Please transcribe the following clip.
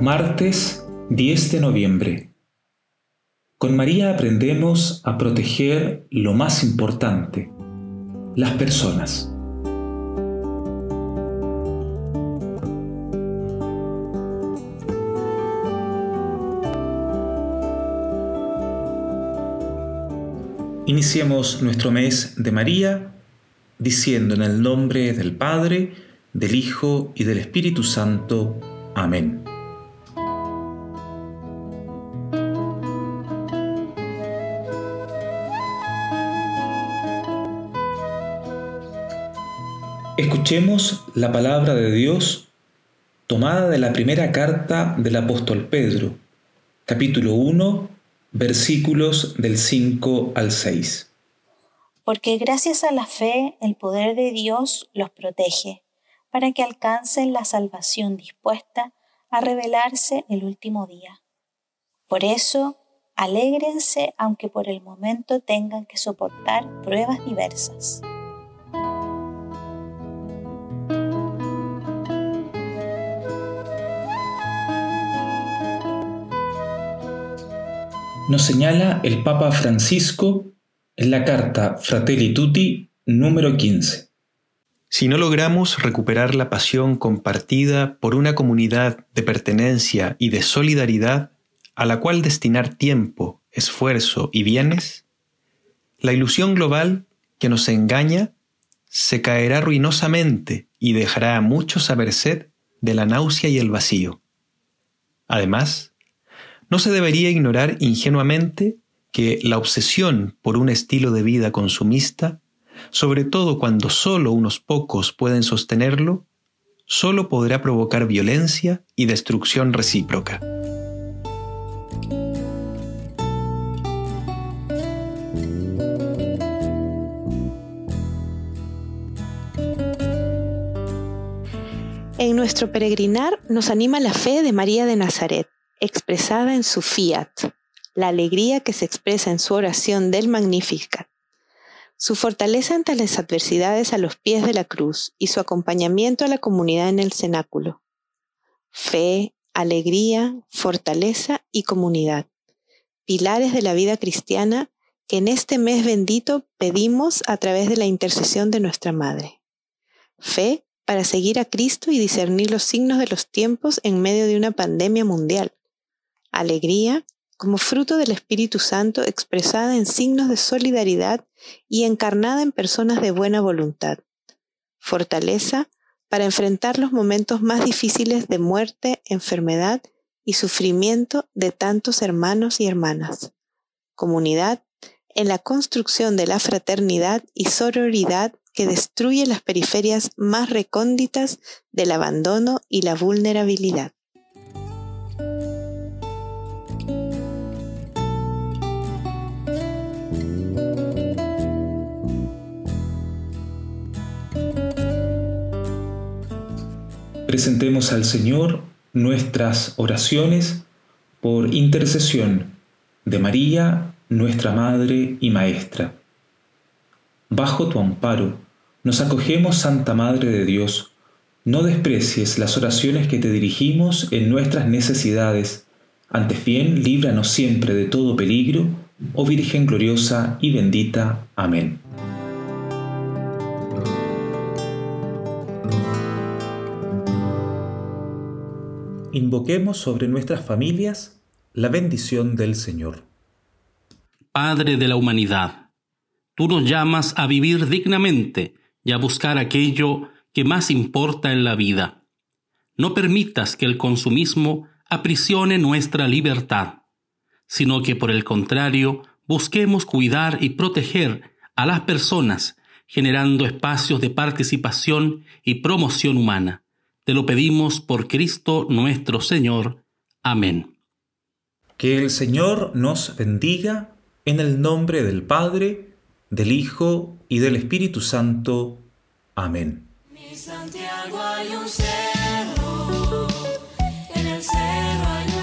Martes 10 de noviembre. Con María aprendemos a proteger lo más importante, las personas. Iniciemos nuestro mes de María diciendo en el nombre del Padre, del Hijo y del Espíritu Santo. Amén. Escuchemos la palabra de Dios tomada de la primera carta del apóstol Pedro, capítulo 1, versículos del 5 al 6. Porque gracias a la fe el poder de Dios los protege, para que alcancen la salvación dispuesta a revelarse el último día. Por eso, alégrense aunque por el momento tengan que soportar pruebas diversas. Nos señala el Papa Francisco en la carta Fratelli Tutti número 15. Si no logramos recuperar la pasión compartida por una comunidad de pertenencia y de solidaridad a la cual destinar tiempo, esfuerzo y bienes, la ilusión global que nos engaña se caerá ruinosamente y dejará a muchos a merced de la náusea y el vacío. Además, no se debería ignorar ingenuamente que la obsesión por un estilo de vida consumista, sobre todo cuando solo unos pocos pueden sostenerlo, solo podrá provocar violencia y destrucción recíproca. En nuestro peregrinar nos anima la fe de María de Nazaret expresada en su fiat, la alegría que se expresa en su oración del Magnificat, su fortaleza ante las adversidades a los pies de la cruz y su acompañamiento a la comunidad en el cenáculo. Fe, alegría, fortaleza y comunidad, pilares de la vida cristiana que en este mes bendito pedimos a través de la intercesión de nuestra Madre. Fe para seguir a Cristo y discernir los signos de los tiempos en medio de una pandemia mundial alegría, como fruto del Espíritu Santo expresada en signos de solidaridad y encarnada en personas de buena voluntad. Fortaleza para enfrentar los momentos más difíciles de muerte, enfermedad y sufrimiento de tantos hermanos y hermanas. Comunidad en la construcción de la fraternidad y sororidad que destruye las periferias más recónditas del abandono y la vulnerabilidad. Presentemos al Señor nuestras oraciones por intercesión de María, nuestra Madre y Maestra. Bajo tu amparo nos acogemos, Santa Madre de Dios. No desprecies las oraciones que te dirigimos en nuestras necesidades. Antes bien, líbranos siempre de todo peligro, oh Virgen gloriosa y bendita. Amén. Invoquemos sobre nuestras familias la bendición del Señor. Padre de la humanidad, tú nos llamas a vivir dignamente y a buscar aquello que más importa en la vida. No permitas que el consumismo aprisione nuestra libertad, sino que por el contrario busquemos cuidar y proteger a las personas, generando espacios de participación y promoción humana te lo pedimos por Cristo nuestro Señor. Amén. Que el Señor nos bendiga en el nombre del Padre, del Hijo y del Espíritu Santo. Amén. Mi Santiago hay un cerro, en el cerro hay un...